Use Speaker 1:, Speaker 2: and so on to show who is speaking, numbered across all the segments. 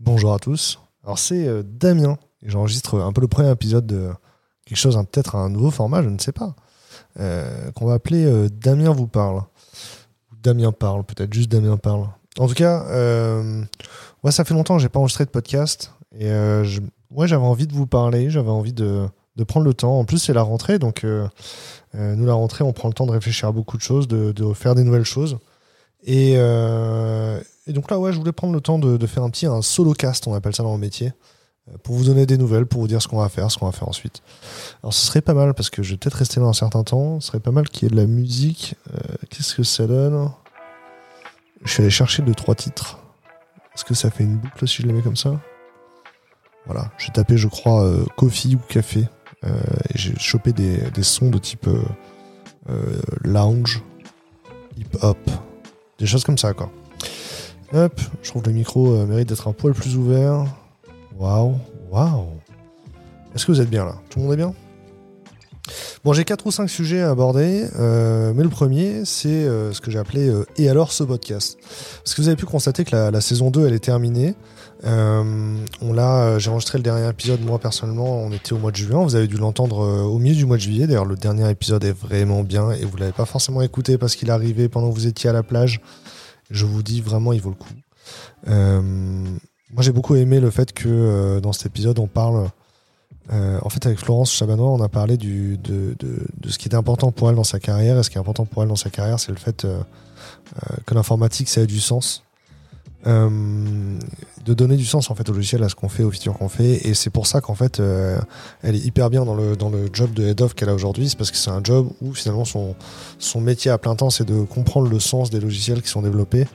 Speaker 1: Bonjour à tous. Alors c'est euh, Damien j'enregistre un peu le premier épisode de quelque chose, peut-être un nouveau format, je ne sais pas, euh, qu'on va appeler euh, Damien vous parle. Damien parle, peut-être juste Damien parle. En tout cas, euh, ouais, ça fait longtemps que j'ai pas enregistré de podcast et euh, j'avais envie de vous parler, j'avais envie de, prendre le temps. En plus, c'est la rentrée, donc euh, euh, nous la rentrée, on prend le temps de réfléchir à beaucoup de choses, de, faire des nouvelles choses. Et, euh, et donc là, ouais, je voulais prendre le temps de, faire un petit un solo cast, on appelle ça dans le métier, euh, pour vous donner des nouvelles, pour vous dire ce qu'on va faire, ce qu'on va faire ensuite. Alors ce serait pas mal, parce que je vais peut-être rester là un certain temps, ce serait pas mal qu'il y ait de la musique. Euh, Qu'est-ce que ça donne? Je suis allé chercher deux, trois titres. Est-ce que ça fait une boucle si je les mets comme ça? Voilà, j'ai tapé, je crois, euh, coffee ou café, et j'ai chopé des, des sons de type lounge, hip-hop, des choses comme ça, quoi. Hop, je trouve que le micro euh, mérite d'être un poil plus ouvert. Waouh, waouh. Est-ce que vous êtes bien là? Tout le monde est bien? Bon, j'ai quatre ou cinq sujets à aborder, euh, mais le premier, c'est euh, ce que j'ai appelé Et alors ce podcast? Parce que vous avez pu constater que la, saison 2, elle est terminée. On l'a, j'ai enregistré le dernier épisode, moi personnellement, on était au mois de juin. Vous avez dû l'entendre au milieu du mois de juillet. D'ailleurs, le dernier épisode est vraiment bien et vous l'avez pas forcément écouté parce qu'il arrivé pendant que vous étiez à la plage. Je vous dis vraiment, il vaut le coup. Euh, moi, j'ai beaucoup aimé le fait que euh, dans cet épisode, on parle. euh, en fait, avec Florence Chabanois, on a parlé du, de, de, de ce qui était important pour elle dans sa carrière. Et ce qui est important pour elle dans sa carrière, c'est le fait que l'informatique, ça a du sens. Euh, de donner du sens en fait au logiciel à ce qu'on fait, aux features qu'on fait, et c'est pour ça qu'en fait euh, elle est hyper bien dans le, dans le job de head of qu'elle a aujourd'hui, c'est parce que c'est un job où finalement son, son métier à plein temps c'est de comprendre le sens des logiciels qui sont développés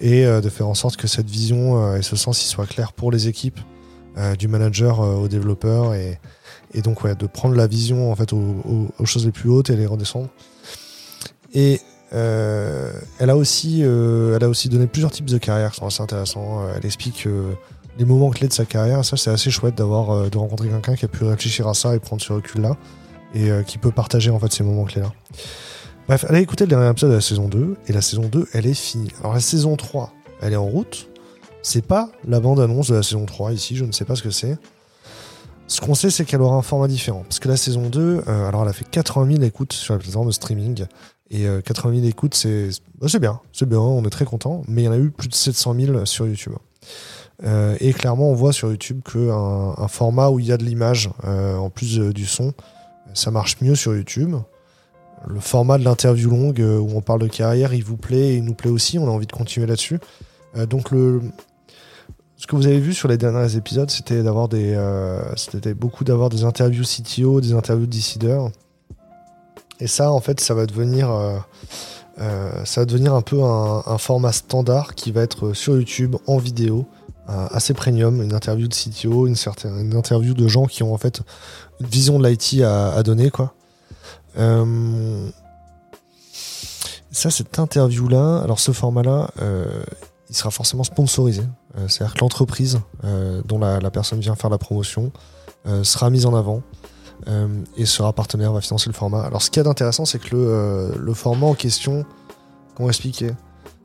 Speaker 1: et euh, de faire en sorte que cette vision et ce sens il soit clair pour les équipes, du manager aux développeurs et, et donc ouais, de prendre la vision en fait aux, aux- aux choses les plus hautes et les redescendre. Et euh, elle a aussi, euh, elle a aussi donné plusieurs types de carrières qui sont assez intéressants. Euh, Elle explique les moments clés de sa carrière. Ça, c'est assez chouette d'avoir, de rencontrer quelqu'un qui a pu réfléchir à ça et prendre ce recul-là et qui peut partager en fait ces moments clés-là. Bref, allez écouter le dernier épisode de la saison 2 et la saison 2, elle est finie. Alors la saison 3, elle est en route. C'est pas la bande-annonce de la saison 3 ici, je ne sais pas ce que c'est. Ce qu'on sait, c'est qu'elle aura un format différent. Parce que la saison 2, euh, alors elle a fait 80 000 écoutes sur la plateforme de streaming. Et euh, 80 000 écoutes, c'est bah, c'est bien, c'est bien, on est très content. Mais il y en a eu plus de 700 000 sur YouTube. Euh, et clairement, on voit sur YouTube qu'un un format où il y a de l'image, euh, en plus euh, du son, ça marche mieux sur YouTube. Le format de l'interview longue euh, où on parle de carrière, il vous plaît et il nous plaît aussi. On a envie de continuer là-dessus. Euh, donc le, ce que vous avez vu sur les derniers épisodes, c'était d'avoir des, euh, c'était beaucoup d'avoir des interviews CTO, des interviews de décideurs. Et ça, en fait, ça va devenir, euh, euh, ça va devenir un peu un, format standard qui va être sur YouTube en vidéo, euh, assez premium, une interview de CTO, une certaine, interview de gens qui ont en fait une vision de l'IT à, donner, quoi. Ça, cette interview-là, alors ce format-là, il sera forcément sponsorisé. C'est-à-dire que l'entreprise dont la, la personne vient faire la promotion sera mise en avant et sera partenaire, va financer le format. Alors ce qu'il y a d'intéressant, c'est que le, euh, format en question, va expliquer?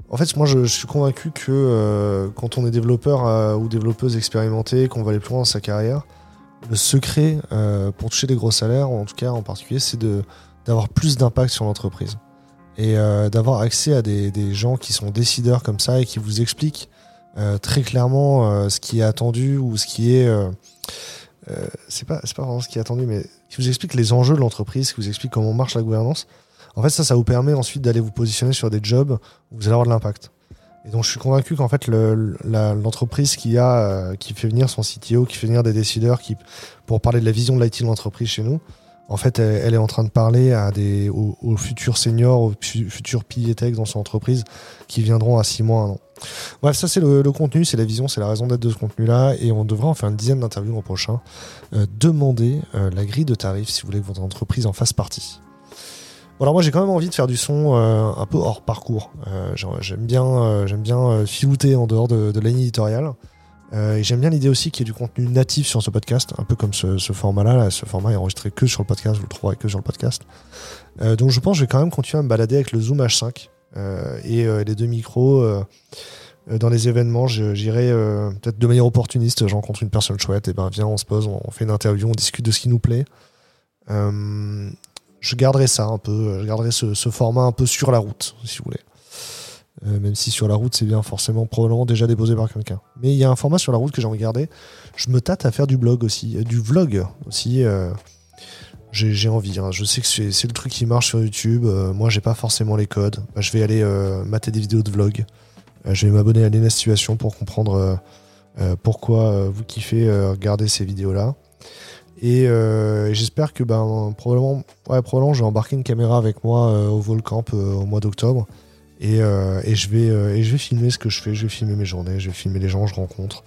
Speaker 1: En fait, moi, je, suis convaincu que euh, quand on est développeur euh, ou développeuse expérimentée, qu'on va aller plus loin dans sa carrière, le secret euh, pour toucher des gros salaires, en tout cas en particulier, c'est d'avoir plus d'impact sur l'entreprise et euh, d'avoir accès à des, des gens qui sont décideurs comme ça et qui vous expliquent euh, très clairement euh, ce qui est attendu ou ce qui est euh, c'est pas pas vraiment ce qui est attendu mais qui vous explique les enjeux de l'entreprise qui vous explique comment marche la gouvernance en fait ça ça vous permet ensuite d'aller vous positionner sur des jobs où vous allez avoir de l'impact et donc je suis convaincu qu'en fait l'entreprise qui a euh, qui fait venir son CTO qui fait venir des décideurs qui pour parler de la vision de l'IT de l'entreprise chez nous en fait, elle, est en train de parler aux, futurs seniors, aux fu- futurs piliers tech dans son entreprise qui viendront à 6 mois, un an. Bref, ça c'est le, contenu, c'est la vision, c'est la raison d'être de ce contenu-là. Et on devrait en faire une dizaine d'interviews l'an prochain. Euh, demandez euh, la grille de tarifs si vous voulez que votre entreprise en fasse partie. Bon, alors moi j'ai quand même envie de faire du son euh, un peu hors parcours. Euh, j'aime bien, j'aime bien filouter en dehors de, de ligne éditoriale. Et j'aime bien l'idée aussi qu'il y ait du contenu natif sur ce podcast, un peu comme ce, format-là. Là, ce format est enregistré que sur le podcast, vous le trouverez que sur le podcast. Donc je pense que je vais quand même continuer à me balader avec le Zoom H5 euh, et euh, les deux micros. euh, dans les événements, j'irai peut-être de manière opportuniste, je rencontre une personne chouette, et ben viens, on se pose, on fait une interview, on discute de ce qui nous plaît. je garderai ça un peu, je garderai ce, format un peu sur la route, si vous voulez. Euh, même si sur la route c'est bien forcément probablement déjà déposé par quelqu'un. Mais il y a un format sur la route que j'ai envie de garder. Je me tâte à faire du blog aussi, euh, du vlog aussi. Euh, j'ai envie. Hein. Je sais que c'est le truc qui marche sur YouTube. moi, j'ai pas forcément les codes. Bah, je vais aller mater des vidéos de vlog. je vais m'abonner à Lena pour comprendre pourquoi vous kiffez regarder ces vidéos-là. Et j'espère que ben, probablement, ouais, probablement, je vais embarquer une caméra avec moi au Volcamp au mois d'octobre. Euh, et, je vais, euh, et je vais filmer ce que je fais, je vais filmer mes journées, je vais filmer les gens que je rencontre,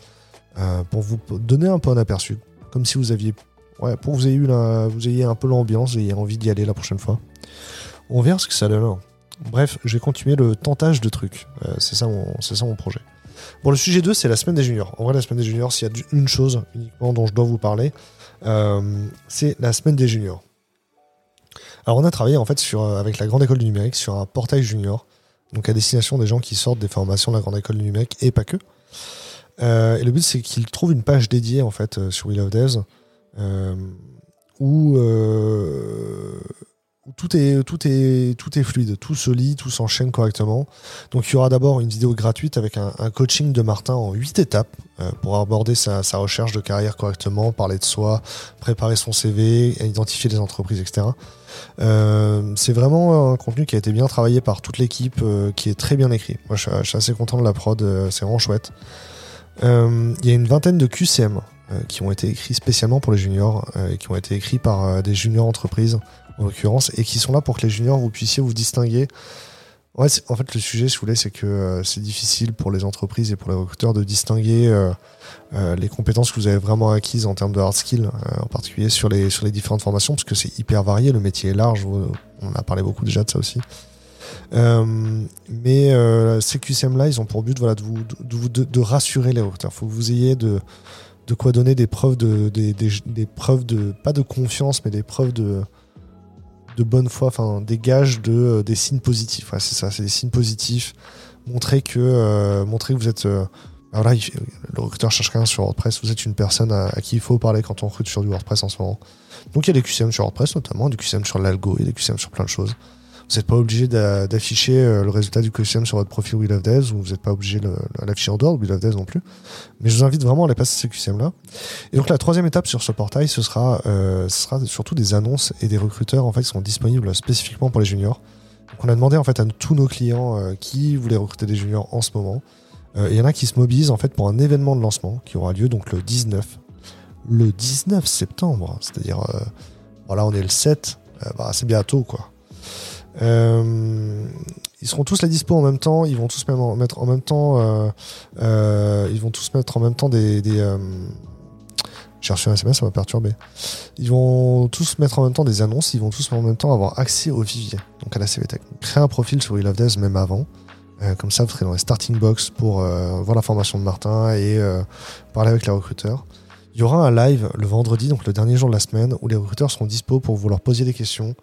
Speaker 1: euh, pour vous donner un peu un aperçu, comme si vous aviez, ouais, pour que vous ayez, eu vous ayez un peu l'ambiance, ayez envie d'y aller la prochaine fois. On verra ce que ça donne. Bref, je vais continuer le tentage de trucs. c'est ça, ça mon projet. Bon, le sujet 2, c'est la semaine des juniors. En vrai, la semaine des juniors, s'il y a une chose uniquement dont je dois vous parler, c'est la semaine des juniors. Alors, on a travaillé en fait sur, avec la Grande École du Numérique sur un portail junior donc à destination des gens qui sortent des formations de la Grande École du numérique et pas que. Euh, et le but, c'est qu'ils trouvent une page dédiée en fait euh, sur We Love Devs euh, où, tout, est, tout, tout est fluide, tout se lit, tout s'enchaîne correctement. Donc il y aura d'abord une vidéo gratuite avec un, coaching de Martin en 8 étapes pour aborder sa, recherche de carrière correctement, parler de soi, préparer son CV, identifier les entreprises, etc. Euh, c'est vraiment un contenu qui a été bien travaillé par toute l'équipe, euh, qui est très bien écrit. Moi, je, suis assez content de la prod, euh, c'est vraiment chouette. Il y a une vingtaine de QCM qui ont été écrits spécialement pour les juniors, et qui ont été écrits par des juniors entreprises en l'occurrence, et qui sont là pour que les juniors vous puissiez vous distinguer en fait, le sujet, vous voulez, c'est que c'est difficile pour les entreprises et pour les recruteurs de distinguer euh, les compétences que vous avez vraiment acquises en termes de hard skills, euh, en particulier sur les, sur les différentes formations, parce que c'est hyper varié, le métier est large, on a parlé beaucoup déjà de ça aussi. Euh, mais ces QCM-là, ils ont pour but voilà, de, vous, de, de, rassurer les recruteurs. Il faut que vous ayez de, de quoi donner des preuves de, des, preuves de, pas de confiance, mais des preuves de, de bonne foi, enfin des gages de, des signes positifs. c'est ça, c'est des signes positifs. Montrer que, montrer que vous êtes alors là, le recruteur cherche quelqu'un sur WordPress. Vous êtes une personne à, qui il faut parler quand on recrute sur du WordPress en ce moment. Donc il y a des QCM sur WordPress notamment, des QCM sur l'algo et des QCM sur plein de choses. Vous n'êtes pas obligé d'afficher euh, le résultat du QCM sur votre profil We Love Devs ou vous n'êtes pas obligé de l'afficher en dehors de We Love non plus. Mais je vous invite vraiment à aller passer ces QCM là. Et donc la troisième étape sur ce portail, ce sera, euh, ce sera surtout des annonces et des recruteurs en fait qui sont disponibles spécifiquement pour les juniors. Donc on a demandé en fait à tous nos clients euh, qui voulaient recruter des juniors en ce moment il y en a qui se mobilisent en fait pour un événement de lancement qui aura lieu donc le 19. Le 19 septembre, c'est-à-dire voilà, on est le 7, euh, bah, c'est bientôt quoi. Ils seront tous la dispo en même temps, ils vont tous mettre en même temps, ils vont tous mettre en même temps des, j'ai reçu un SMS, ça m'a perturbé. Ils vont tous mettre en même temps des annonces, ils vont tous en même temps avoir accès au vivier, donc à la CVTech. Créer un profil sur We Love même avant. Euh, comme ça, vous serez dans les starting box pour euh, voir la formation de Martin et euh, parler avec les recruteurs. Il y aura un live le vendredi, donc le dernier jour de la semaine, où les recruteurs seront dispo pour vous leur poser des questions.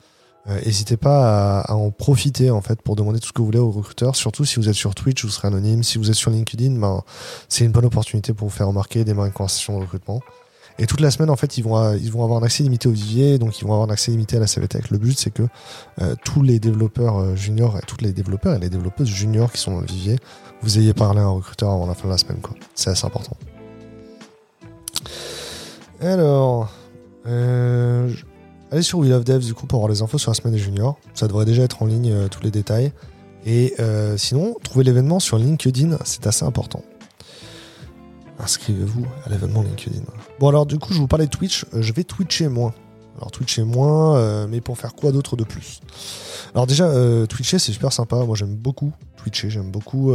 Speaker 1: N'hésitez pas à, en profiter en fait pour demander tout ce que vous voulez aux recruteurs. Surtout si vous êtes sur Twitch, vous serez anonyme. Si vous êtes sur LinkedIn, ben, c'est une bonne opportunité pour vous faire remarquer démarrer une conversation de recrutement. Et toute la semaine, en fait, ils vont, vont avoir un accès limité au vivier, donc ils vont avoir un accès limité à la CVTech. Le but, c'est que euh, tous les développeurs euh, juniors, et tous les développeurs et les développeuses juniors qui sont dans le vivier, vous ayez parlé à un recruteur avant la fin de la semaine. C'est assez important. Alors, euh, allez sur We Love Devs du coup pour avoir les infos sur la semaine des juniors. Ça devrait déjà être en ligne tous les détails. Et sinon, trouver l'événement sur LinkedIn, c'est assez important inscrivez-vous à l'événement LinkedIn. Bon alors du coup je vous parlais de Twitch, euh, je vais twitcher moins. Alors twitcher moins, euh, mais pour faire quoi d'autre de plus? Alors déjà, euh, twitcher c'est super sympa, moi j'aime beaucoup twitcher, j'aime beaucoup...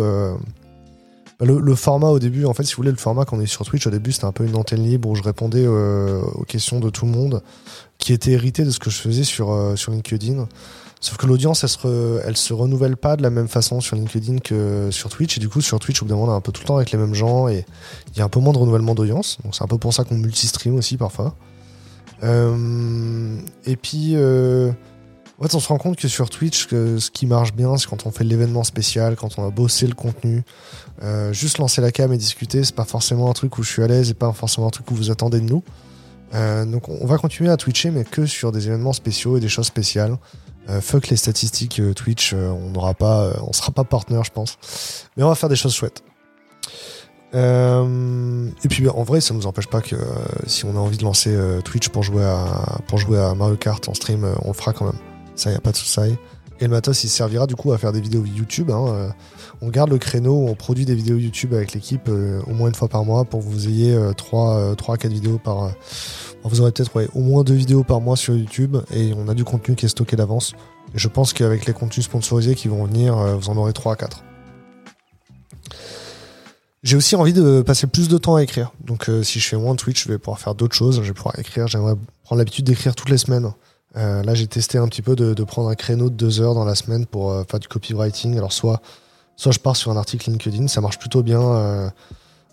Speaker 1: Bah, le, format au début, en fait, si vous voulez, le format qu'on est sur Twitch au début, c'était un peu une antenne libre où je répondais aux questions de tout le monde, qui était hérité de ce que je faisais sur, sur LinkedIn. Sauf que l'audience, elle se, se renouvelle pas de la même façon sur LinkedIn que sur Twitch. Et du coup, sur Twitch, on est un peu tout le temps avec les mêmes gens et il y a un peu moins de renouvellement d'audience. Donc, c'est un peu pour ça qu'on multi-stream aussi parfois. Euh, et puis, euh, En fait, on se rend compte que sur Twitch, ce qui marche bien, c'est quand on fait l'événement spécial, quand on a bossé le contenu. Euh, juste lancer la cam et discuter, c'est pas forcément un truc où je suis à l'aise et pas forcément un truc où vous attendez de nous. Euh, donc on va continuer à twitcher, mais que sur des événements spéciaux et des choses spéciales. Euh, fuck les statistiques Twitch, on n'aura pas, on sera pas partenaire, je pense. Mais on va faire des choses chouettes. et puis en vrai, ça nous empêche pas que si on a envie de lancer Twitch pour jouer à pour jouer à Mario Kart en stream, on le fera quand même. Ça y a pas de souci. Et le matos, il servira du coup à faire des vidéos YouTube. Hein, on garde le créneau on produit des vidéos YouTube avec l'équipe euh, au moins une fois par mois pour que vous ayez 3, 3 4 vidéos par. Euh, vous aurez peut-être au moins deux vidéos par mois sur YouTube et on a du contenu qui est stocké d'avance. Et je pense qu'avec les contenus sponsorisés qui vont venir, euh, vous en aurez 3 à 4. J'ai aussi envie de passer plus de temps à écrire. Donc si je fais moins de Twitch, je vais pouvoir faire d'autres choses. Je vais pouvoir écrire. J'aimerais prendre l'habitude d'écrire toutes les semaines. Là, j'ai testé un petit peu de, de, prendre un créneau de deux heures dans la semaine pour faire du copywriting. Alors soit soit je pars sur un article LinkedIn, ça marche plutôt bien. Euh,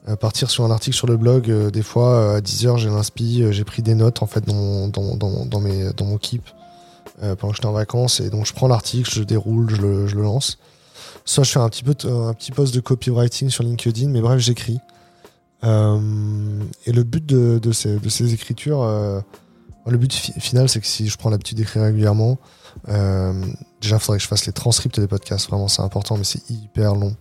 Speaker 1: euh, partir sur un article sur le blog, euh, des fois à 10 heures j'ai l'inspi, j'ai pris des notes en fait dans mon, dans, dans, dans mes, dans mon keep pendant que j'étais en vacances et donc je prends l'article, je déroule, je le, je le, lance. Soit je fais un petit, peu un petit post de copywriting sur LinkedIn, mais bref, j'écris. et le but de, de, ces, de ces écritures, le but final, c'est que si je prends l'habitude d'écrire régulièrement, euh, déjà, il faudrait que je fasse les transcripts des podcasts. Vraiment, c'est important, mais c'est hyper long.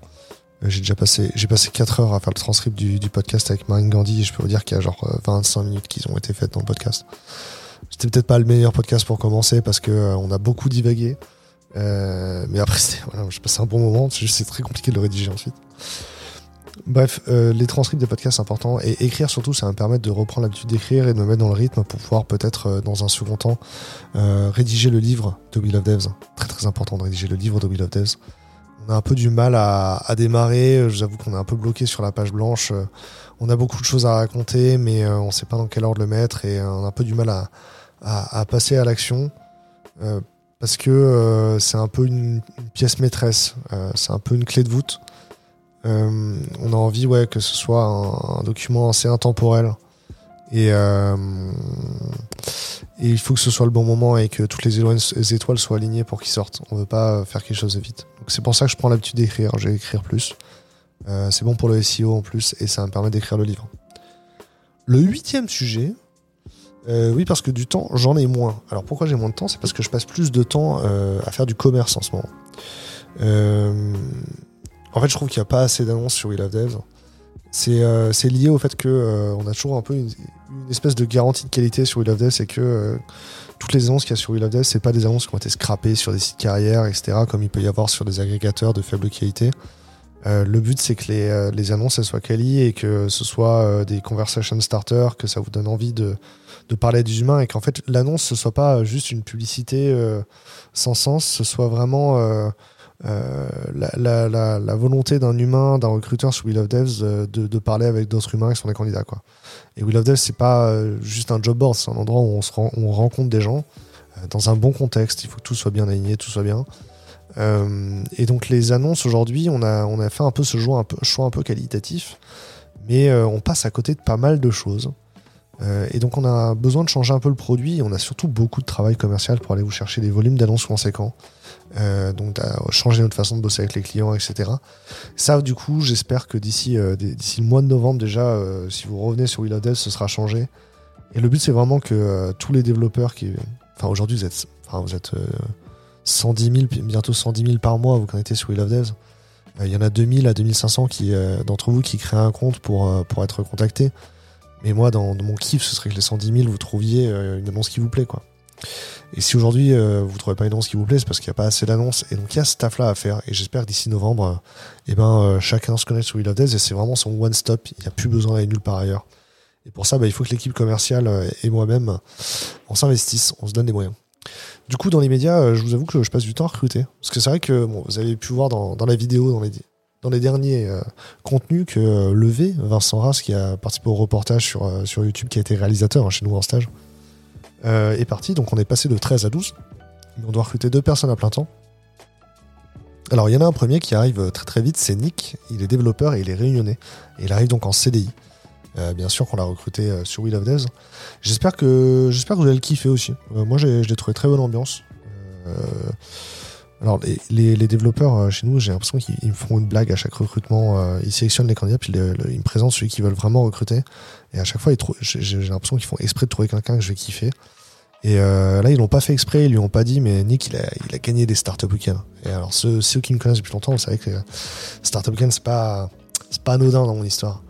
Speaker 1: Euh, j'ai déjà passé, j'ai passé 4 heures à faire le transcript du, podcast avec Marine Gandhi et je peux vous dire qu'il y a genre 25 euh, minutes qui ont été faites dans le podcast. C'était peut-être pas le meilleur podcast pour commencer parce que on a beaucoup divagué. mais après, voilà, j'ai passé un bon moment. C'est juste, très compliqué de le rédiger ensuite. Bref, euh, les transcripts des podcasts, c'est important. Et écrire surtout, ça va me permettre de reprendre l'habitude d'écrire et de me mettre dans le rythme pour pouvoir peut-être, euh, dans un second temps, euh, rédiger le livre de Will of Devs. Très très important de rédiger le livre de Will of Devs. On a un peu du mal à, démarrer. Je vous avoue qu'on est un peu bloqué sur la page blanche. On a beaucoup de choses à raconter, mais on ne sait pas dans quel ordre le mettre et on a un peu du mal à, passer à l'action. parce que c'est un peu une pièce maîtresse. c'est un peu une clé de voûte. Euh, on a envie ouais, que ce soit un, document assez intemporel. Et, euh, et, il faut que ce soit le bon moment et que toutes les étoiles soient alignées pour qu'il sorte. On veut pas faire quelque chose de vite. C'est pour ça que je prends l'habitude d'écrire. Je vais écrire plus. Euh, c'est bon pour le SEO en plus et ça me permet d'écrire le livre. Le huitième sujet, oui, parce que du temps, j'en ai moins. Alors pourquoi j'ai moins de temps? C'est parce que je passe plus de temps à faire du commerce en ce moment. En fait, je trouve qu'il n'y a pas assez d'annonces sur of Devs. C'est euh, lié au fait que euh, a toujours un peu une, espèce de garantie de qualité sur Will of Devs, c'est que euh, toutes les annonces qu'il y a sur Will of Devs, c'est pas des annonces qui ont été scrappées sur des sites carrières, etc., comme il peut y avoir sur des agrégateurs de faible qualité. le but, c'est que les, annonces elles soient quali et que ce soit des conversation starters, que ça vous donne envie de, de parler des humains et qu'en fait l'annonce ce soit pas juste une publicité sans sens, ce soit vraiment euh, la, volonté d'un humain, d'un recruteur sur Will of Devs euh, de, parler avec d'autres humains qui sont des candidats. Quoi. Et Will of Devs, c'est pas euh, juste un job board, c'est un endroit où on, se rencontre des gens dans un bon contexte. Il faut que tout soit bien aligné, tout soit bien. et donc les annonces aujourd'hui, on a, on a fait un peu ce choix un peu, choix un peu qualitatif, mais on passe à côté de pas mal de choses. et donc on a besoin de changer un peu le produit. On a surtout beaucoup de travail commercial pour aller vous chercher des volumes d'annonces conséquents. Euh, donc changer notre façon de bosser avec les clients, etc. Ça, du coup, j'espère que d'ici euh, le mois de novembre déjà, euh, si vous revenez sur Will of Devs, ce sera changé. Et le but, c'est vraiment que tous les développeurs qui, enfin aujourd'hui, vous êtes, vous êtes 110 000, bientôt 110 000 par mois, vous connectez sur Will of Devs. Il y en a 2000 à 2500 qui, d'entre vous qui créent un compte pour, pour être contactés. Mais moi, dans, dans, mon kiff, ce serait que les 110 000, vous trouviez une annonce qui vous plaît, quoi. Et si aujourd'hui euh, vous trouvez pas une annonce qui vous plaît, c'est parce qu'il n'y a pas assez d'annonces. Et donc il y a ce taf là à faire. Et j'espère d'ici novembre, euh, eh ben, euh, chacun se connecte sur Will of Death et c'est vraiment son one stop. Il n'y a plus besoin d'aller nulle part ailleurs. Et pour ça, bah, il faut que l'équipe commerciale et moi-même, on s'investisse, on se donne des moyens. Du coup, dans les médias, je vous avoue que je passe du temps à recruter. Parce que c'est vrai que vous avez pu voir dans, la vidéo, dans les, derniers contenus, que Levé, Vincent Ras, qui a participé au reportage sur, sur YouTube, qui a été réalisateur hein, chez nous en stage, euh, est parti. Donc on est passé de 13 à 12. Mais on doit recruter deux personnes à plein temps. Alors il y en a un premier qui arrive très très vite, c'est Nick. Il est développeur et il est réunionnais. Et il arrive donc en CDI. Euh, bien sûr qu'on l'a recruté euh, sur Will of Devs. J'espère que, j'espère que vous allez le kiffer aussi. moi je l'ai trouvé très bonne ambiance. Alors, les, développeurs chez nous, j'ai l'impression qu'ils me font une blague à chaque recrutement. ils sélectionnent les candidats, puis ils me présentent celui qu'ils veulent vraiment recruter. Et à chaque fois, j'ai l'impression qu'ils font exprès de trouver quelqu'un que je vais kiffer. Et euh, là, ils l'ont pas fait exprès, ils lui ont pas dit, mais Nick, il a, gagné des Startup Weekend. Et alors, ceux, qui me connaissent depuis longtemps, vous savez que Startup Weekend, c'est pas, pas anodin dans mon histoire.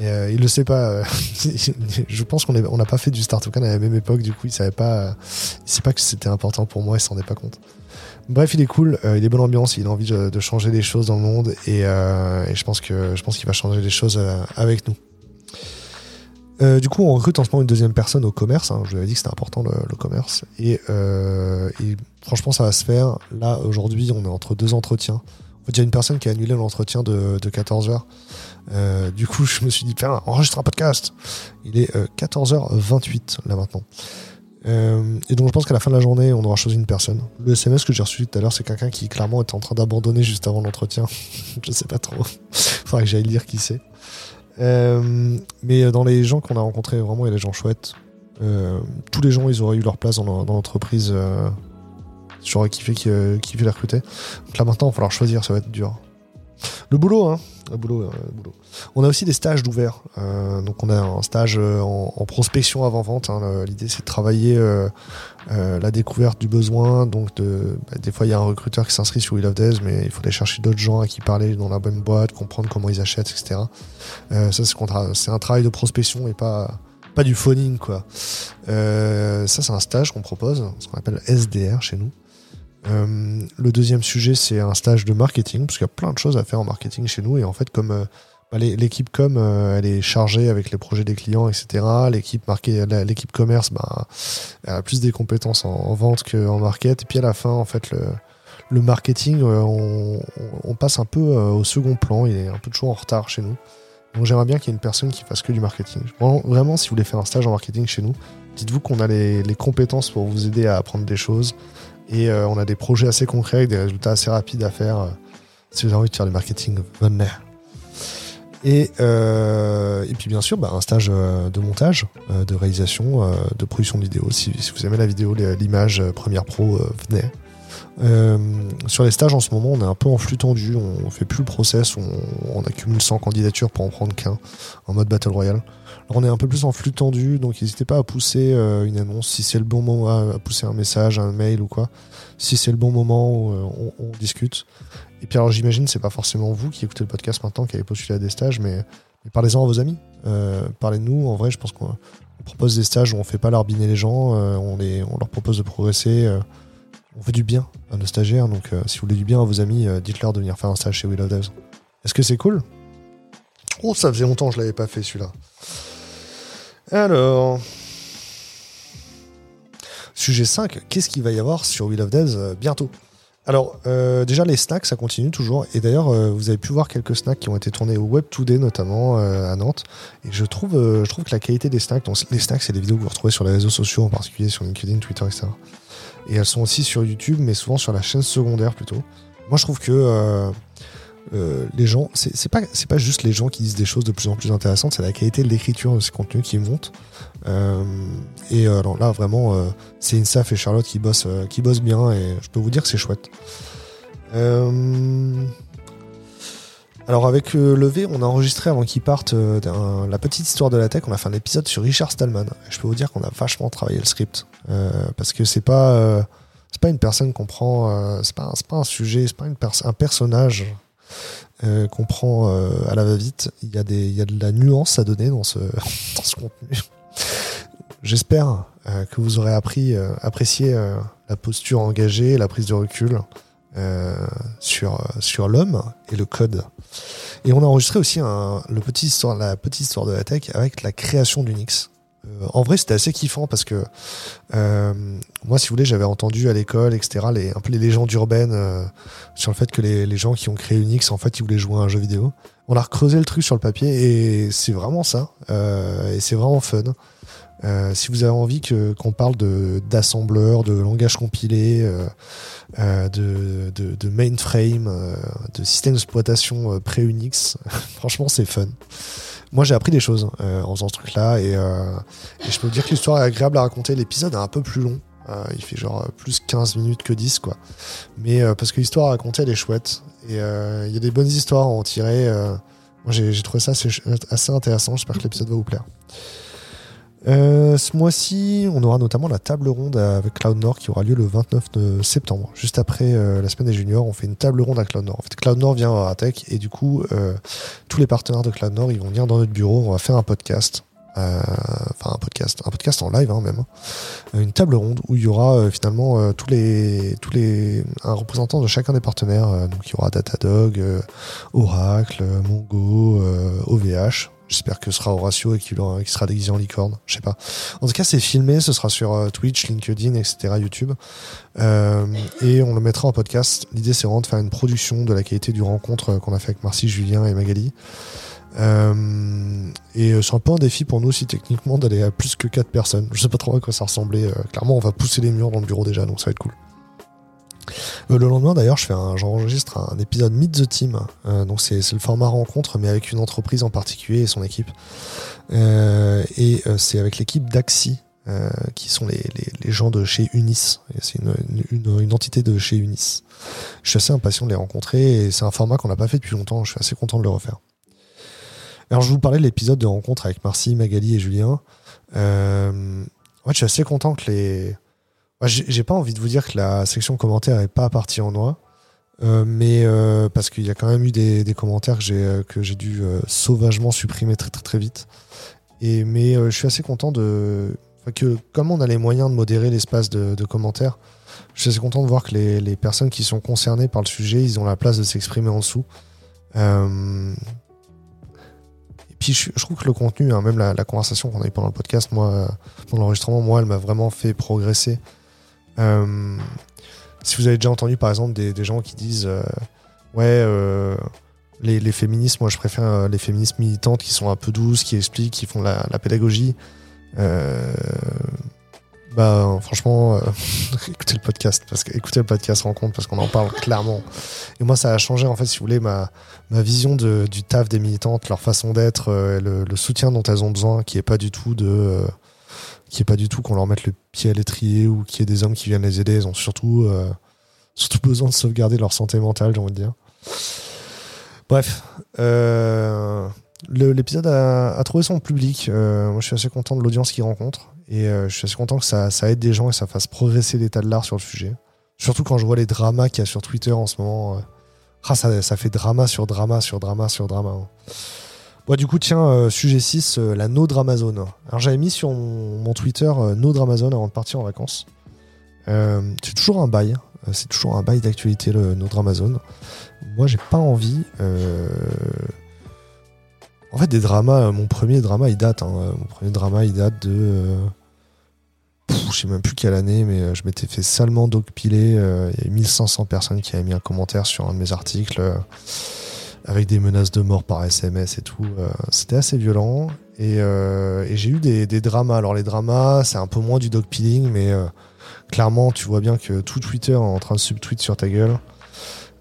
Speaker 1: Et euh, il le sait pas. Euh, je pense qu'on n'a pas fait du Startup Weekend à la même époque, du coup, il savait pas, il pas que c'était important pour moi, il s'en rendait pas compte. Bref, il est cool, il est bonne ambiance, il a envie de, changer des choses dans le monde, et, et je pense qu'il va changer des choses avec nous. Euh, du coup, on recrute en ce moment une deuxième personne au commerce. Hein. Je vous avais dit que c'était important le, commerce. Euh, et, franchement, ça va se faire. Là, aujourd'hui, on est entre deux entretiens. Il y a une personne qui a annulé l'entretien de, 14 h euh, du coup, je me suis dit, enregistre un podcast. Il est 14h28 là maintenant. Et donc, je pense qu'à la fin de la journée, on aura choisi une personne. Le SMS que j'ai reçu tout à l'heure, c'est quelqu'un qui clairement était en train d'abandonner juste avant l'entretien. je sais pas trop. Faudrait que j'aille lire qui c'est. Euh, mais dans les gens qu'on a rencontrés, vraiment, il y a des gens chouettes. Euh, tous les gens, ils auraient eu leur place dans, l'entreprise. Euh, J'aurais kiffé qui les recruter. Donc là, maintenant, il va falloir choisir, ça va être dur. Le boulot, hein. Boulot, euh, boulot. On a aussi des stages d'ouvert. Euh, donc on a un stage euh, en, prospection avant vente. Hein. L'idée c'est de travailler la découverte du besoin. Donc de, bah, des fois il y a un recruteur qui s'inscrit sur Will of Days, mais il faut aller chercher d'autres gens à qui parler dans la bonne boîte, comprendre comment ils achètent, etc. ça c'est un travail de prospection et pas pas du phoning quoi. ça c'est un stage qu'on propose, ce qu'on appelle SDR chez nous. Euh, le deuxième sujet, c'est un stage de marketing, parce qu'il y a plein de choses à faire en marketing chez nous. Et en fait, comme euh, bah, l'équipe com, euh, elle est chargée avec les projets des clients, etc. L'équipe l'équipe commerce, bah, elle a plus des compétences en, vente qu'en market. Et puis à la fin, en fait, le, marketing, on, passe un peu au second plan. Il est un peu toujours en retard chez nous. Donc j'aimerais bien qu'il y ait une personne qui fasse que du marketing. Vraiment, si vous voulez faire un stage en marketing chez nous, dites-vous qu'on a les compétences pour vous aider à apprendre des choses, et euh, on a des projets assez concrets avec des résultats assez rapides à faire. Euh, si vous avez envie de faire du marketing, venez. Et, euh, et puis bien sûr, bah, un stage de montage, de réalisation, de production de vidéo. Si, vous aimez la vidéo, l'image Premiere Pro, venez. Sur les stages en ce moment, on est un peu en flux tendu, on fait plus le process, on, accumule 100 candidatures pour en prendre qu'un en mode Battle Royale on est un peu plus en flux tendu, donc n'hésitez pas à pousser euh, une annonce si c'est le bon moment, à, pousser un message, un mail ou quoi. Si c'est le bon moment, euh, on, discute. Et puis alors j'imagine c'est pas forcément vous qui écoutez le podcast maintenant qui avez postulé à des stages, mais, parlez-en à vos amis. Euh, parlez-nous. En vrai, je pense qu'on propose des stages où on fait pas larbiner les gens, on leur propose de progresser. On fait du bien à nos stagiaires, donc si vous voulez du bien à vos amis, dites-leur de venir faire un stage chez Will of Devs. Est-ce que c'est cool? Oh, ça faisait longtemps que je l'avais pas fait celui-là. Alors. Sujet 5, qu'est-ce qu'il va y avoir sur Wheel of Death euh, bientôt? Alors, euh, déjà, les snacks, ça continue toujours. Et d'ailleurs, euh, vous avez pu voir quelques snacks qui ont été tournés au Web Today, notamment à Nantes. Et je trouve, je trouve que la qualité des snacks, donc les snacks, c'est des vidéos que vous retrouvez sur les réseaux sociaux, en particulier sur LinkedIn, Twitter, etc. Et elles sont aussi sur YouTube, mais souvent sur la chaîne secondaire plutôt. Moi, je trouve que euh, les gens, c'est pas, pas juste les gens qui disent des choses de plus en plus intéressantes, c'est la qualité de l'écriture de ces contenus qui monte. Euh, et euh, là, vraiment, c'est Insaf et Charlotte qui bossent, qui bossent bien et je peux vous dire que c'est chouette. Alors avec le V, on a enregistré avant qu'il parte la petite histoire de la tech. On a fait un épisode sur Richard Stallman. Je peux vous dire qu'on a vachement travaillé le script parce que c'est pas c'est pas une personne qu'on prend, c'est pas, pas un sujet, c'est pas un personnage euh, qu'on prend euh, à la va-vite. Il y, a des, il y a de la nuance à donner dans ce, dans ce contenu. J'espère euh, que vous aurez appris, apprécié la posture engagée, la prise de recul sur, sur l'homme et le code. Et on a enregistré aussi le histoire, la petite histoire de la tech avec la création d'Unix. Euh, en vrai, c'était assez kiffant parce que euh, moi, si vous voulez, j'avais entendu à l'école, etc., les, un peu les légendes urbaines euh, sur le fait que les, les, gens qui ont créé Unix, en fait, ils voulaient jouer à un jeu vidéo. On a recreusé le truc sur le papier et c'est vraiment ça. et c'est vraiment fun. Si vous avez envie que qu'on parle de d'assembleur, de langage compilé, de, de, de, mainframe, de système d'exploitation pré-Unix, franchement, c'est fun moi j'ai appris des choses euh, en faisant ce truc là euh, et, je peux vous dire que l'histoire est agréable à raconter l'épisode est un peu plus long il fait genre plus 15 minutes que 10, quoi. Mais parce que l'histoire à raconter, elle est chouette. Et il y a des bonnes histoires à en tirer. moi, j'ai trouvé ça assez, assez intéressant. J'espère que l'épisode va vous plaire. Euh, ce mois-ci, on aura notamment la table ronde avec Cloud Nord qui aura lieu le 29 septembre. Juste après euh, la semaine des juniors, on fait une table ronde à Cloud Nord. En fait, Cloud Nord vient à Tech et du coup, euh, tous les partenaires de Cloud Nord, ils vont venir dans notre bureau. On va faire un podcast. Enfin, un podcast, un podcast en live hein, même, une table ronde où il y aura finalement tous les, tous les, un représentant de chacun des partenaires. donc il y aura Datadog, Oracle, Mongo, OVH, J'espère que ce sera Horatio et qu'il sera déguisé en licorne. Je sais pas. En tout cas, c'est filmé. Ce sera sur euh, Twitch, LinkedIn, etc., YouTube. Euh, et on le mettra en podcast. L'idée, c'est vraiment de faire une production de la qualité du rencontre euh, qu'on a fait avec Marcy, Julien et Magali. et c'est un peu un défi pour nous aussi, techniquement, d'aller à plus que 4 personnes. Je sais pas trop à quoi ça ressemblait. clairement, on va pousser les murs dans le bureau déjà, donc ça va être cool. Euh, le lendemain, d'ailleurs, je j'enregistre un épisode Meet the Team. Euh, donc c'est, le format rencontre, mais avec une entreprise en particulier et son équipe. Euh, et c'est avec l'équipe d'Axi, qui sont les, gens de chez Unis. C'est une, entité de chez Unis. Je suis assez impatient de les rencontrer et c'est un format qu'on n'a pas fait depuis longtemps. Je suis assez content de le refaire. Alors, je vous parlais de l'épisode de rencontre avec Marcy, Magali et Julien. Euh, je suis assez content que les j'ai pas envie de vous dire que la section commentaires est pas partie en noix. Euh, mais euh, parce qu'il y a quand même eu des, commentaires que j'ai euh, dû sauvagement supprimer très très très vite. Et mais je suis assez content de que comme on a les moyens de modérer l'espace de, commentaires, je suis assez content de voir que les, personnes qui sont concernées par le sujet, ils ont la place de s'exprimer en dessous. et puis je, trouve que le contenu, hein, même la, la conversation qu'on a eu pendant le podcast, moi, pendant l'enregistrement, moi, elle m'a vraiment fait progresser. Euh, si vous avez déjà entendu par exemple des, gens qui disent euh, ouais euh, les, féministes, moi je préfère les féministes militantes qui sont un peu douces, qui expliquent, qui font la, pédagogie. bah franchement, écoutez le podcast parce que écoutez le podcast rencontre parce qu'on en parle clairement. Et moi ça a changé en fait si vous voulez ma, vision du taf des militantes, leur façon d'être, le, le, soutien dont elles ont besoin, qui est pas du tout de qui est pas du tout qu'on leur mette le pied à l'étrier ou qu'il y ait des hommes qui viennent les aider. Ils ont surtout, euh, surtout besoin de sauvegarder leur santé mentale, j'ai envie de dire. Bref, euh, l'épisode a, trouvé son public. Euh, moi, je suis assez content de l'audience qu'il rencontre et je suis assez content que ça, aide des gens et ça fasse progresser l'état de l'art sur le sujet. Surtout quand je vois les dramas qu'il y a sur Twitter en ce moment. Ah, ça, ça, fait drama sur drama sur drama sur drama. Hein. Bon, du coup, tiens, euh, sujet 6, euh, la No. Alors, j'avais mis sur mon, Twitter euh, No Dramazone avant de partir en vacances. c'est toujours un bail. C'est toujours un bail d'actualité, le No Dramazone. Moi, j'ai pas envie. En fait, des dramas, mon premier drama, il date. Hein. Mon premier drama, il date de. je sais même plus quelle année, mais je m'étais fait salement dogpiler. Il y a 1500 personnes qui avaient mis un commentaire sur un de mes articles avec des menaces de mort par SMS et tout. Euh, c'était assez violent. Et, euh, j'ai eu des, dramas. Alors les dramas, c'est un peu moins du dogpeeling, mais euh, clairement, tu vois bien que tout Twitter est en train de subtweet sur ta gueule.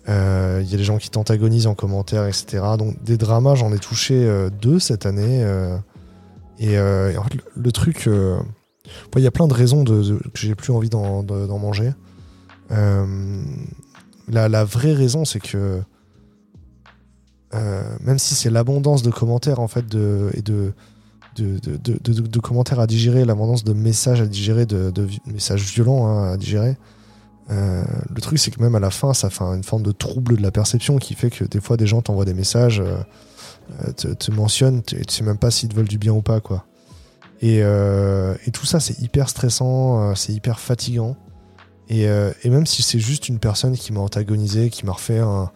Speaker 1: Il y a des gens qui t'antagonisent en commentaire, etc. Donc des dramas, j'en ai touché deux cette année. Et, en fait, le, truc, il y a plein de raisons que j'ai plus envie d'en manger. La, vraie raison, c'est que même si c'est l'abondance de commentaires en fait et de, de, commentaires à digérer, l'abondance de messages à digérer, de, messages violents hein, à digérer. Euh, le truc, c'est que même à la fin, ça fait une forme de trouble de la perception qui fait que des fois, des gens t'envoient des messages, euh, te, mentionnent, et tu sais même pas s'ils te veulent du bien ou pas, quoi. Et tout ça, c'est hyper stressant, c'est hyper fatigant. Euh, et, même si c'est juste une personne qui m'a antagonisé, qui m'a refait un,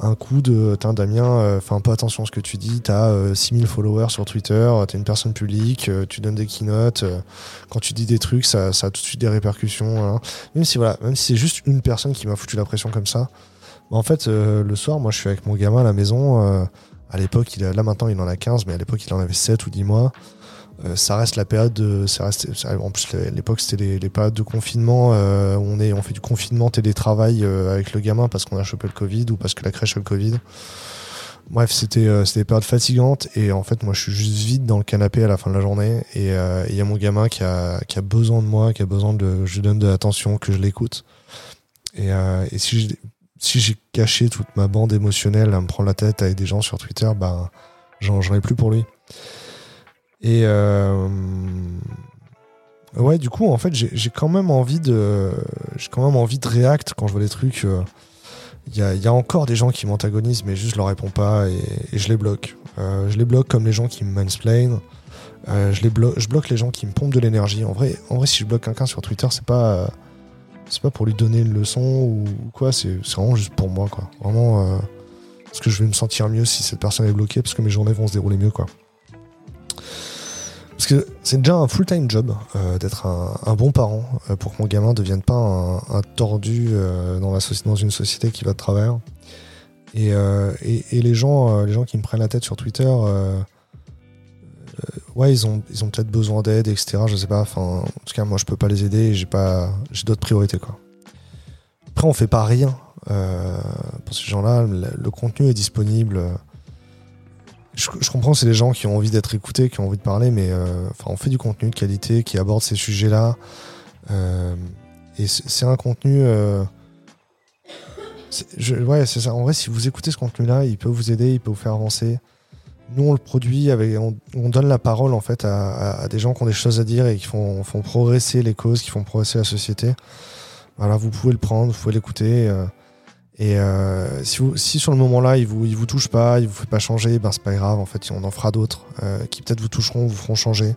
Speaker 1: un, coup de Tiens, Damien, euh, fais un peu attention à ce que tu dis, t'as euh, 6000 followers sur Twitter, t'es une personne publique, euh, tu donnes des keynotes, quand tu dis des trucs, ça, ça, a tout de suite des répercussions. Même si voilà, même si c'est juste une personne qui m'a foutu la pression comme ça, bah, en fait, le soir, moi je suis avec mon gamin à la maison. à l'époque, il là maintenant il en a 15, mais à l'époque il en avait 7 ou 10 mois. Euh, ça reste la période de, ça reste, en plus l'époque c'était les, périodes de confinement euh, on est on fait du confinement télétravail euh, avec le gamin parce qu'on a chopé le Covid ou parce que la crèche a le Covid Bref, c'était euh, c'était des périodes fatigantes et en fait, moi, je suis juste vide dans le canapé à la fin de la journée et euh, il y a mon gamin qui a, qui a besoin de moi, qui a besoin de je lui donne de l'attention, que je l'écoute. Et, euh, et si je- si j'ai caché toute ma bande émotionnelle à me prendre la tête avec des gens sur Twitter, bah, j'en ai plus pour lui. Et euh, ouais, du coup, en fait, j'ai quand même envie de, j'ai quand même envie de react quand je vois des trucs. euh, Il y, a, encore des gens qui m'antagonisent, mais juste je leur réponds pas et, je les bloque. Euh, je les bloque comme les gens qui me mansplain. Euh, je les bloque, je bloque les gens qui me pompent de l'énergie. En vrai, en vrai, si je bloque quelqu'un sur Twitter, c'est pas, c'est pas pour lui donner une leçon ou, quoi. C'est vraiment juste pour moi, quoi. Vraiment, parce que je vais me sentir mieux si cette personne est bloquée, parce que mes journées vont se dérouler mieux, quoi. Parce que c'est déjà un full-time job euh, d'être un, un bon parent euh, pour que mon gamin ne devienne pas un, un tordu euh, dans, la dans une société qui va de travers. Et, euh, et, et les, gens, euh, les gens qui me prennent la tête sur Twitter, euh, ouais, ils ont, ils ont peut-être besoin d'aide, etc. Je sais pas. Enfin, en tout cas, moi, je peux pas les aider. J'ai pas, j'ai d'autres priorités, quoi. Après, on fait pas rien pour ces gens-là. Le contenu est disponible. Je, comprends c'est des gens qui ont envie d'être écoutés, qui ont envie de parler, mais euh, on fait du contenu de qualité qui aborde ces sujets-là. Euh, et c'est un contenu. euh, ouais, c'est ça. En vrai, si vous écoutez ce contenu-là, il peut vous aider, il peut vous faire avancer. Nous, on le produit avec, on, on donne la parole en fait à, des gens qui ont des choses à dire et qui font, progresser les causes, qui font progresser la société. Voilà, vous pouvez le prendre, vous pouvez l'écouter. Et euh, si, sur le moment-là, il vous, il vous touche pas, il vous fait pas changer, ben c'est pas grave. En fait, on en fera d'autres euh, qui peut-être vous toucheront, vous feront changer.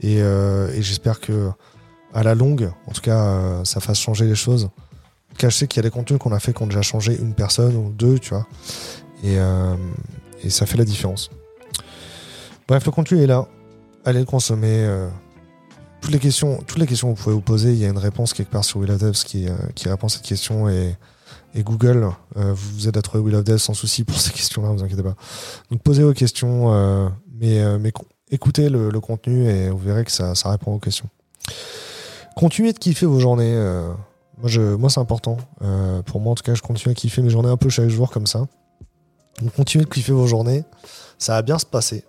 Speaker 1: Et, euh, et j'espère que à la longue, en tout cas, ça fasse changer les choses. En je sais qu'il y a des contenus qu'on a fait qui ont déjà changé une personne ou deux, tu vois. Et, ça fait la différence. Bref, le contenu est là. Allez le consommer. toutes les questions, toutes les questions que vous pouvez vous poser, il y a une réponse quelque part sur Will of Devs qui, qui répond à cette question et, et Google euh, vous aide à trouver Will of Devs sans souci pour ces questions-là, vous inquiétez pas. Donc posez vos questions, euh, mais, euh, écoutez le, contenu et vous verrez que ça, répond aux questions. Continuez de kiffer vos journées. euh, moi, moi c'est important. Pour moi, en tout cas, je continue à kiffer mes journées un peu chaque jour comme ça. Donc continuez de kiffer vos journées. Ça va bien se passer.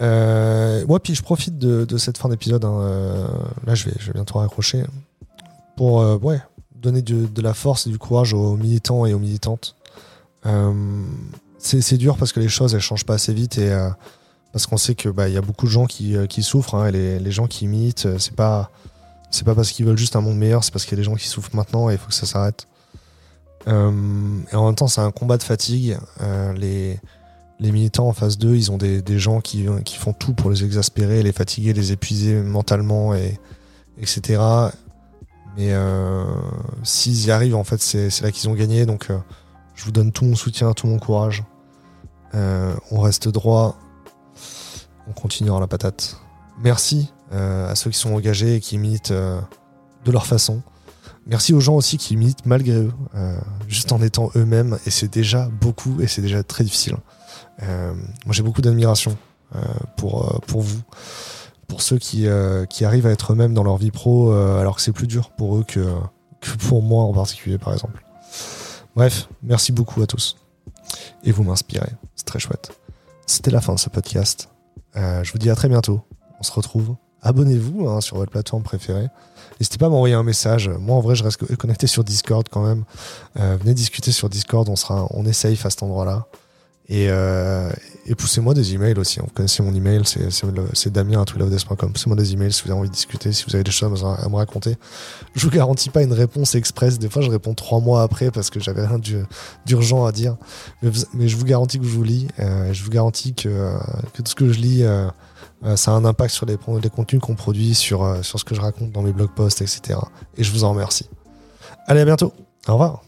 Speaker 1: Euh, moi, puis je profite de, cette fin d'épisode. hein, là, je vais, je vais bientôt raccrocher. Pour euh, ouais, donner de la force et du courage aux militants et aux militantes. Euh, c'est dur parce que les choses, elles changent pas assez vite et euh, parce qu'on sait que bah, il y a beaucoup de gens qui, euh, qui souffrent. hein, et les, les gens qui militent, euh, c'est pas c'est pas parce qu'ils veulent juste un monde meilleur, c'est parce qu'il y a des gens qui souffrent maintenant et il faut que ça s'arrête. Et en même temps, c'est un combat de fatigue. Les, les militants en face d'eux, ils ont des, des gens qui, qui font tout pour les exaspérer, les fatiguer, les épuiser mentalement, et, etc. Mais euh, s'ils y arrivent, en fait, c'est là qu'ils ont gagné. Donc, euh, je vous donne tout mon soutien, tout mon courage. Euh, on reste droit. On continuera la patate. Merci à ceux qui sont engagés et qui militent de leur façon. Merci aux gens aussi qui militent malgré eux, juste en étant eux-mêmes, et c'est déjà beaucoup, et c'est déjà très difficile. Moi, j'ai beaucoup d'admiration pour vous, pour ceux qui, euh, qui arrivent à être eux-mêmes dans leur vie pro, euh, alors que c'est plus dur pour eux que, que pour moi en particulier, par exemple. Bref, merci beaucoup à tous. Et vous m'inspirez, c'est très chouette. C'était la fin de ce podcast. Euh, je vous dis à très bientôt. On se retrouve. Abonnez-vous hein, sur votre plateforme préférée. N'hésitez pas à m'envoyer un message. Moi, en vrai, je reste connecté sur Discord quand même. Venez discuter sur Discord. On sera, on est safe à cet endroit-là. Et, euh, et poussez-moi des emails aussi. Vous connaissez mon email, c'est, damien.twillovedes.com. Poussez-moi des emails si vous avez envie de discuter, si vous avez des choses à, me raconter. Je vous garantis pas une réponse express. Des fois, je réponds trois mois après parce que j'avais rien d'u- d'urgent à dire. Mais, je vous garantis que je vous lis. Euh, je vous garantis que, euh, que tout ce que je lis, euh, euh, ça a un impact sur les, contenus qu'on produit, sur, sur ce que je raconte dans mes blog posts, etc. Et je vous en remercie. Allez, à bientôt. Au revoir.